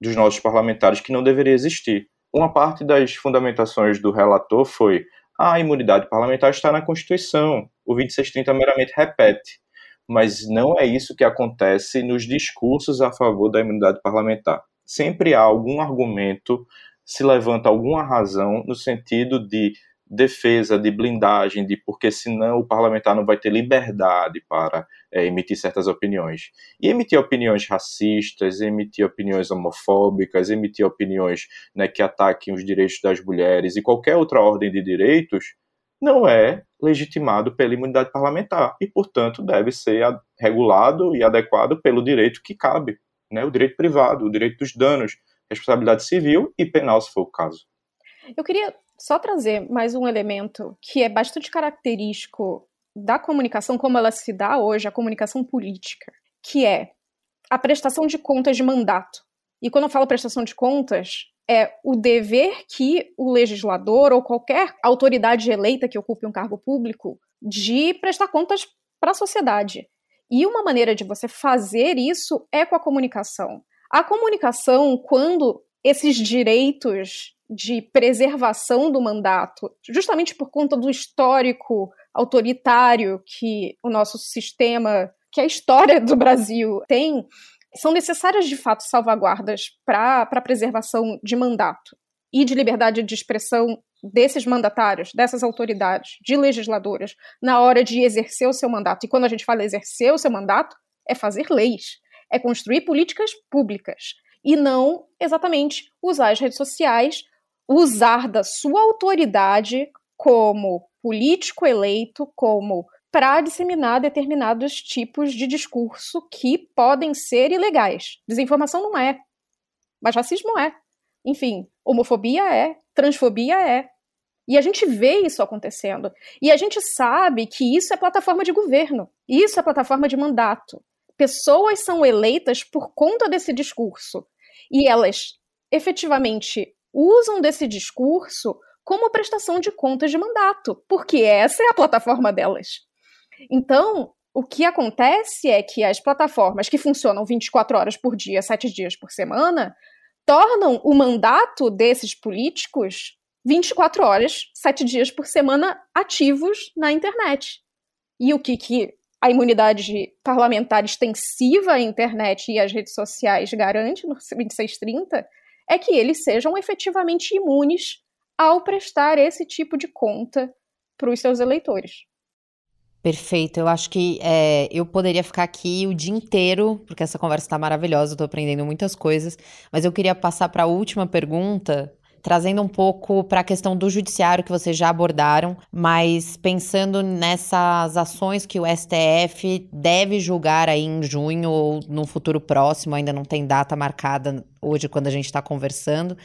dos nossos parlamentares que não deveria existir. Uma parte das fundamentações do relator foi a imunidade parlamentar está na Constituição, o 2630 meramente repete mas não é isso que acontece nos discursos a favor da imunidade parlamentar. Sempre há algum argumento, se levanta alguma razão no sentido de defesa, de blindagem, de porque senão o parlamentar não vai ter liberdade para é, emitir certas opiniões. E emitir opiniões racistas, emitir opiniões homofóbicas, emitir opiniões né, que ataquem os direitos das mulheres e qualquer outra ordem de direitos não é legitimado pela imunidade parlamentar e, portanto, deve ser regulado e adequado pelo direito que cabe, né, o direito privado, o direito dos danos, responsabilidade civil e penal, se for o caso. Eu queria só trazer mais um elemento que é bastante característico da comunicação como ela se dá hoje, a comunicação política, que é a prestação de contas de mandato. E quando eu falo prestação de contas, é o dever que o legislador ou qualquer autoridade eleita que ocupe um cargo público de prestar contas para a sociedade. E uma maneira de você fazer isso é com a comunicação. A comunicação, quando esses direitos de preservação do mandato, justamente por conta do histórico autoritário que o nosso sistema, que a história do Brasil tem, são necessárias de fato salvaguardas para a preservação de mandato e de liberdade de expressão desses mandatários, dessas autoridades, de legisladoras, na hora de exercer o seu mandato. E quando a gente fala exercer o seu mandato, é fazer leis, é construir políticas públicas e não exatamente usar as redes sociais, usar da sua autoridade como político eleito, como para disseminar determinados tipos de discurso que podem ser ilegais. Desinformação não é, mas racismo é. Enfim, homofobia é, transfobia é. E a gente vê isso acontecendo. E a gente sabe que isso é plataforma de governo, isso é plataforma de mandato. Pessoas são eleitas por conta desse discurso. E elas efetivamente usam desse discurso como prestação de contas de mandato, porque essa é a plataforma delas. Então, o que acontece é que as plataformas que funcionam 24 horas por dia, 7 dias por semana, tornam o mandato desses políticos 24 horas, 7 dias por semana ativos na internet. E o que, que a imunidade parlamentar extensiva à internet e às redes sociais garante no 2630 é que eles sejam efetivamente imunes ao prestar esse tipo de conta para os seus eleitores. Perfeito. Eu acho que é, eu poderia ficar aqui o dia inteiro, porque essa conversa está maravilhosa, eu estou aprendendo muitas coisas. Mas eu queria passar para a última pergunta, trazendo um pouco para a questão do judiciário que vocês já abordaram, mas pensando nessas ações que o STF deve julgar aí em junho ou no futuro próximo, ainda não tem data marcada hoje quando a gente está conversando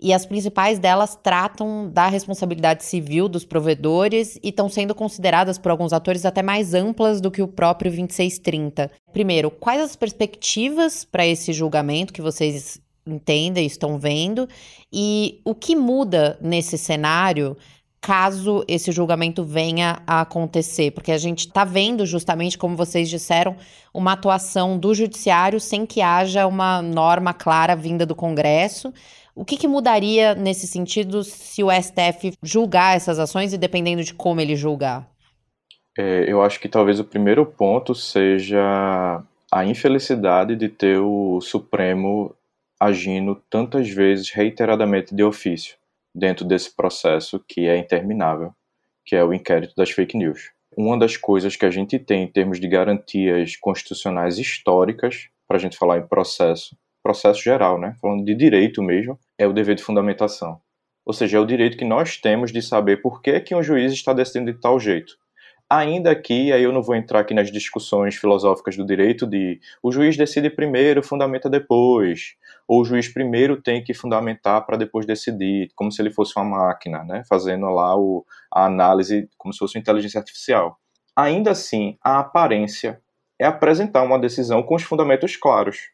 e as principais delas tratam da responsabilidade civil dos provedores e estão sendo consideradas por alguns atores até mais amplas do que o próprio 2630. Primeiro, quais as perspectivas para esse julgamento que vocês entendem, estão vendo, e o que muda nesse cenário caso esse julgamento venha a acontecer? Porque a gente está vendo, justamente como vocês disseram, uma atuação do judiciário sem que haja uma norma clara vinda do Congresso. O que, que mudaria nesse sentido se o STF julgar essas ações e dependendo de como ele julgar? É, eu acho que talvez o primeiro ponto seja a infelicidade de ter o Supremo agindo tantas vezes reiteradamente de ofício dentro desse processo que é interminável, que é o inquérito das fake news. Uma das coisas que a gente tem em termos de garantias constitucionais históricas, para a gente falar em processo, processo geral, né, falando de direito mesmo, é o dever de fundamentação. Ou seja, é o direito que nós temos de saber por que, que um juiz está decidindo de tal jeito ainda que, aí eu não vou entrar aqui nas discussões filosóficas do direito de o juiz decide primeiro, fundamenta depois, ou o juiz primeiro tem que fundamentar para depois decidir, como se ele fosse uma máquina, né, fazendo lá o, a análise como se fosse uma inteligência artificial. Ainda assim, a aparência é apresentar uma decisão com os fundamentos claros.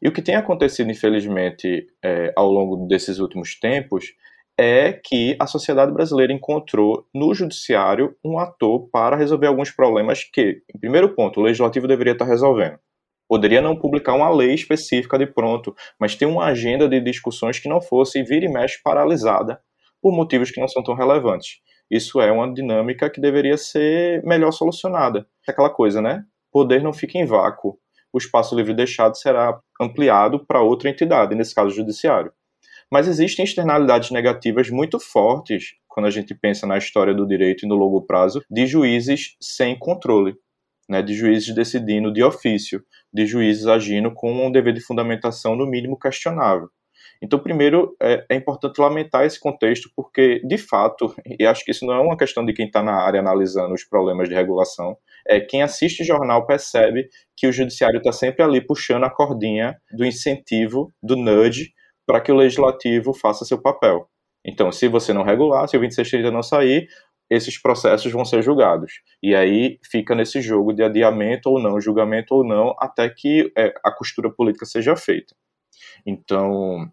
E o que tem acontecido, infelizmente, é, ao longo desses últimos tempos é que a sociedade brasileira encontrou no judiciário um ator para resolver alguns problemas que, em primeiro ponto, o legislativo deveria estar resolvendo. Poderia não publicar uma lei específica de pronto, mas ter uma agenda de discussões que não fosse vira e mexe paralisada por motivos que não são tão relevantes. Isso é uma dinâmica que deveria ser melhor solucionada. É aquela coisa, né? Poder não fica em vácuo. O espaço livre deixado será ampliado para outra entidade, nesse caso o judiciário. Mas existem externalidades negativas muito fortes quando a gente pensa na história do direito e no longo prazo de juízes sem controle, né, de juízes decidindo de ofício, de juízes agindo com um dever de fundamentação no mínimo questionável. Então, primeiro, é, é, importante lamentar esse contexto, porque, de fato, e acho que isso não é uma questão de quem está na área analisando os problemas de regulação, é quem assiste jornal percebe que o judiciário está sempre ali puxando a cordinha do incentivo, do nudge, para que o legislativo faça seu papel. Então, se você não regular, se o 2630 não sair, esses processos vão ser julgados. E aí fica nesse jogo de adiamento ou não, julgamento ou não, até que é, a costura política seja feita. Então,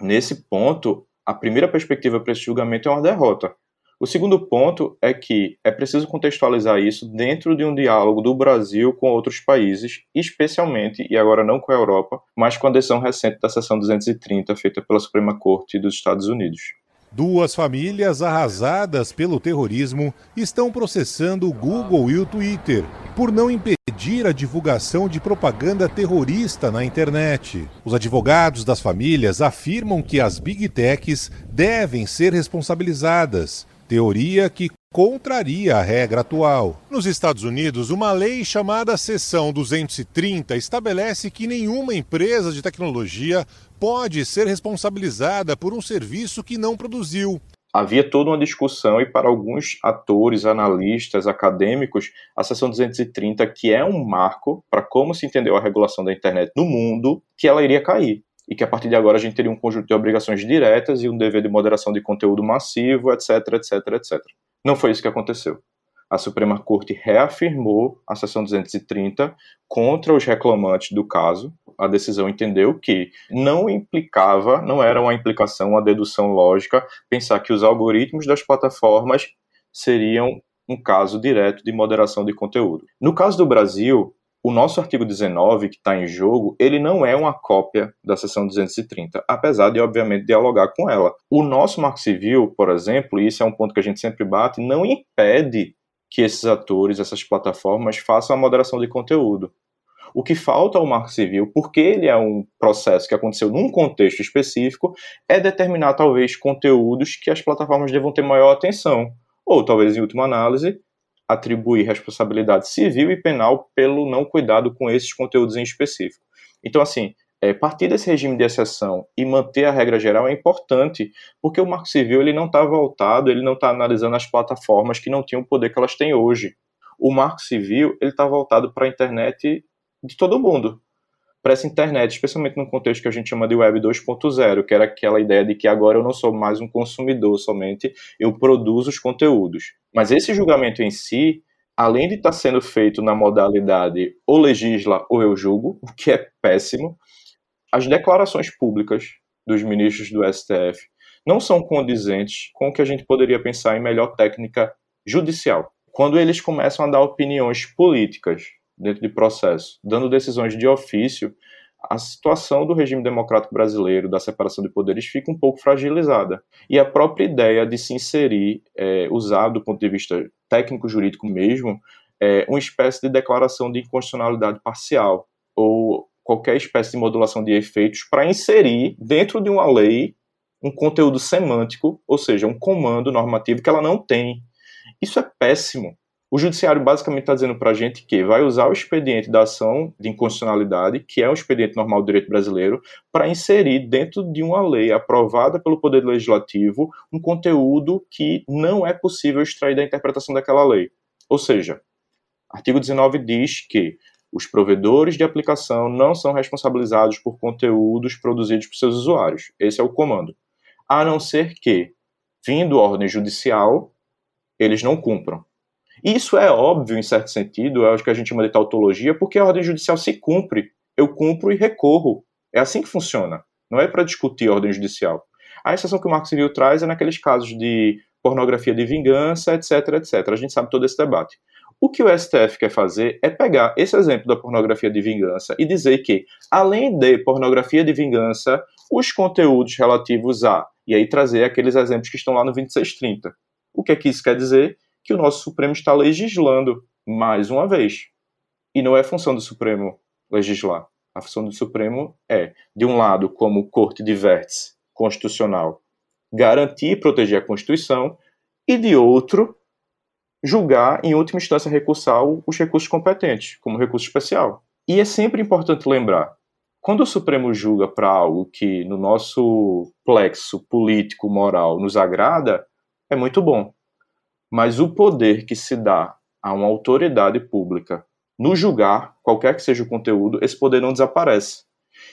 nesse ponto, a primeira perspectiva para esse julgamento é uma derrota. O segundo ponto é que é preciso contextualizar isso dentro de um diálogo do Brasil com outros países, especialmente, e agora não com a Europa, mas com a decisão recente da seção 230 feita pela Suprema Corte dos Estados Unidos. Duas famílias arrasadas pelo terrorismo estão processando o Google e o Twitter por não impedir a divulgação de propaganda terrorista na internet. Os advogados das famílias afirmam que as big techs devem ser responsabilizadas teoria que contraria a regra atual. Nos Estados Unidos, uma lei chamada Seção 230 estabelece que nenhuma empresa de tecnologia pode ser responsabilizada por um serviço que não produziu. Havia toda uma discussão, e para alguns atores, analistas, acadêmicos, a Seção 230, que é um marco para como se entendeu a regulação da internet no mundo, que ela iria cair e que a partir de agora a gente teria um conjunto de obrigações diretas e um dever de moderação de conteúdo massivo, etc, etc, etc. Não foi isso que aconteceu. A Suprema Corte reafirmou a seção 230 contra os reclamantes do caso. A decisão entendeu que não implicava, não era uma implicação, uma dedução lógica, pensar que os algoritmos das plataformas seriam um caso direto de moderação de conteúdo. No caso do Brasil, o nosso artigo 19, que está em jogo, ele não é uma cópia da seção 230, apesar de, obviamente, dialogar com ela. O nosso Marco Civil, por exemplo, e isso é um ponto que a gente sempre bate, não impede que esses atores, essas plataformas, façam a moderação de conteúdo. O que falta ao Marco Civil, porque ele é um processo que aconteceu num contexto específico, é determinar talvez conteúdos que as plataformas devam ter maior atenção. Ou talvez, em última análise, atribuir responsabilidade civil e penal pelo não cuidado com esses conteúdos em específico. Então, assim, é, partir desse regime de exceção e manter a regra geral é importante, porque o Marco Civil ele não está voltado, ele não está analisando as plataformas que não tinham o poder que elas têm hoje. O Marco Civil ele está voltado para a internet de todo mundo, para essa internet, especialmente no contexto que a gente chama de Web 2.0, que era aquela ideia de que agora eu não sou mais um consumidor somente, eu produzo os conteúdos. Mas esse julgamento em si, além de estar tá sendo feito na modalidade ou legisla ou eu julgo, o que é péssimo, as declarações públicas dos ministros do STF não são condizentes com o que a gente poderia pensar em melhor técnica judicial. Quando eles começam a dar opiniões políticas dentro de processo, dando decisões de ofício, a situação do regime democrático brasileiro, da separação de poderes, fica um pouco fragilizada. E a própria ideia de se inserir, é, usar do ponto de vista técnico-jurídico mesmo, é, uma espécie de declaração de inconstitucionalidade parcial, ou qualquer espécie de modulação de efeitos para inserir dentro de uma lei um conteúdo semântico, ou seja, um comando normativo que ela não tem. Isso é péssimo. O judiciário basicamente está dizendo para a gente que vai usar o expediente da ação de inconstitucionalidade, que é um expediente normal do direito brasileiro, para inserir dentro de uma lei aprovada pelo Poder Legislativo um conteúdo que não é possível extrair da interpretação daquela lei. Ou seja, artigo 19 diz que os provedores de aplicação não são responsabilizados por conteúdos produzidos por seus usuários. Esse é o comando. A não ser que, vindo ordem judicial, eles não cumpram. Isso é óbvio, em certo sentido, é o que a gente chama de tautologia, porque a ordem judicial se cumpre. Eu cumpro e recorro. É assim que funciona. Não é para discutir a ordem judicial. A exceção que o Marco Civil traz é naqueles casos de pornografia de vingança, etc, etc. A gente sabe todo esse debate. O que o STF quer fazer é pegar esse exemplo da pornografia de vingança e dizer que, além de pornografia de vingança, os conteúdos relativos a, e aí trazer aqueles exemplos que estão lá no 2630. O que é que isso quer dizer? Que o nosso Supremo está legislando mais uma vez. E não é função do Supremo legislar. A função do Supremo é, de um lado, como corte de vértice constitucional, garantir e proteger a Constituição, e de outro, julgar, em última instância, recursal os recursos competentes, como recurso especial. E é sempre importante lembrar, quando o Supremo julga para algo que no nosso plexo político, moral, nos agrada, é muito bom. Mas o poder que se dá a uma autoridade pública no julgar, qualquer que seja o conteúdo, esse poder não desaparece.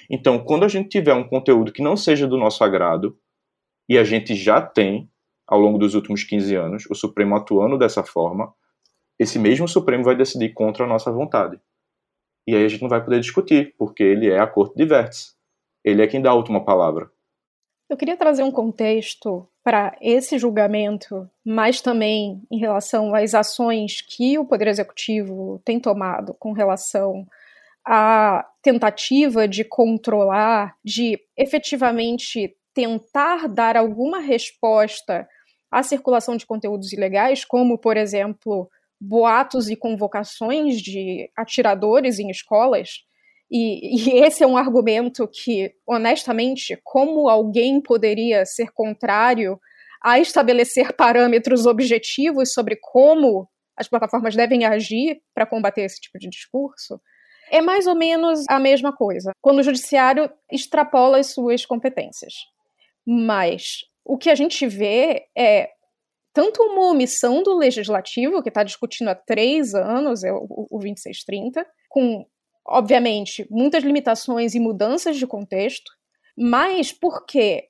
Então, quando a gente tiver um conteúdo que não seja do nosso agrado, e a gente já tem, ao longo dos últimos 15 anos, o Supremo atuando dessa forma, esse mesmo Supremo vai decidir contra a nossa vontade. E aí a gente não vai poder discutir, porque ele é a corte de vértice. Ele é quem dá a última palavra. Eu queria trazer um contexto para esse julgamento, mas também em relação às ações que o Poder Executivo tem tomado com relação à tentativa de controlar, de efetivamente tentar dar alguma resposta à circulação de conteúdos ilegais, como, por exemplo, boatos e convocações de atiradores em escolas. E, e, esse é um argumento que, honestamente, como alguém poderia ser contrário a estabelecer parâmetros objetivos sobre como as plataformas devem agir para combater esse tipo de discurso? É mais ou menos a mesma coisa, quando o judiciário extrapola as suas competências. Mas o que a gente vê é tanto uma omissão do legislativo, que está discutindo há três anos, é o, o 2630, com, obviamente, muitas limitações e mudanças de contexto, mas porque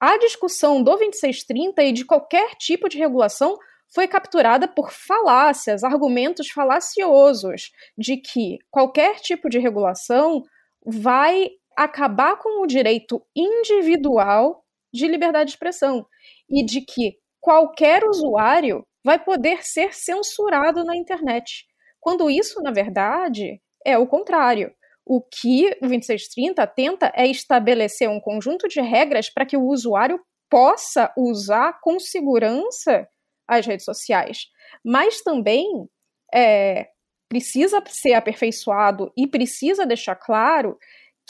a discussão do 2630 e de qualquer tipo de regulação foi capturada por falácias, argumentos falaciosos de que qualquer tipo de regulação vai acabar com o direito individual de liberdade de expressão e de que qualquer usuário vai poder ser censurado na internet. Quando isso, na verdade, é o contrário. O que o 2630 tenta é estabelecer um conjunto de regras para que o usuário possa usar com segurança as redes sociais. Mas também é, precisa ser aperfeiçoado e precisa deixar claro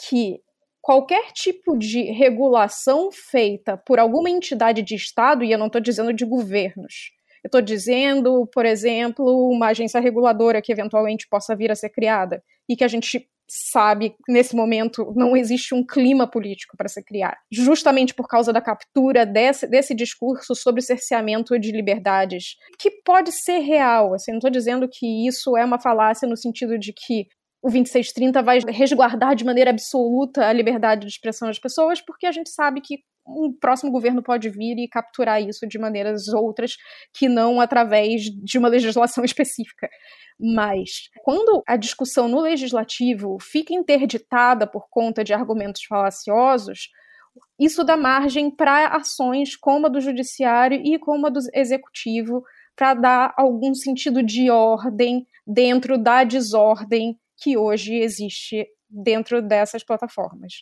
que qualquer tipo de regulação feita por alguma entidade de Estado, e eu não estou dizendo de governos, eu estou dizendo, por exemplo, uma agência reguladora que eventualmente possa vir a ser criada e que a gente sabe nesse momento não existe um clima político para ser criado, justamente por causa da captura desse, desse discurso sobre cerceamento de liberdades, que pode ser real. Assim, não estou dizendo que isso é uma falácia no sentido de que o 2630 vai resguardar de maneira absoluta a liberdade de expressão das pessoas, porque a gente sabe que um próximo governo pode vir e capturar isso de maneiras outras que não através de uma legislação específica. Mas quando a discussão no legislativo fica interditada por conta de argumentos falaciosos, isso dá margem para ações como a do judiciário e como a do executivo para dar algum sentido de ordem dentro da desordem que hoje existe dentro dessas plataformas.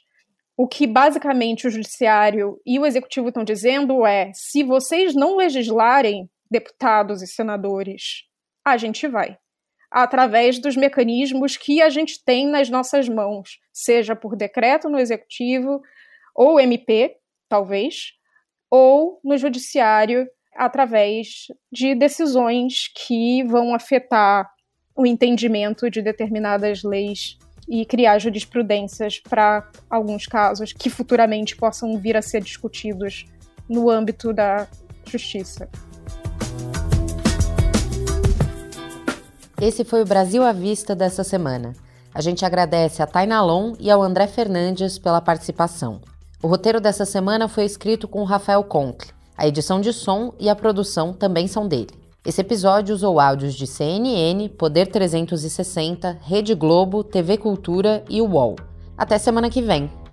O que basicamente o judiciário e o executivo estão dizendo é: se vocês não legislarem, deputados e senadores, a gente vai. Através dos mecanismos que a gente tem nas nossas mãos, seja por decreto no executivo, ou MP, talvez, ou no judiciário, através de decisões que vão afetar o entendimento de determinadas leis e criar jurisprudências para alguns casos que futuramente possam vir a ser discutidos no âmbito da justiça. Esse foi o Brasil à Vista dessa semana. A gente agradece a Tainalon e ao André Fernandes pela participação. O roteiro dessa semana foi escrito com Rafael Conkle. A edição de som e a produção também são dele. Esse episódio usou áudios de CNN, Poder 360, Rede Globo, TV Cultura e UOL. Até semana que vem!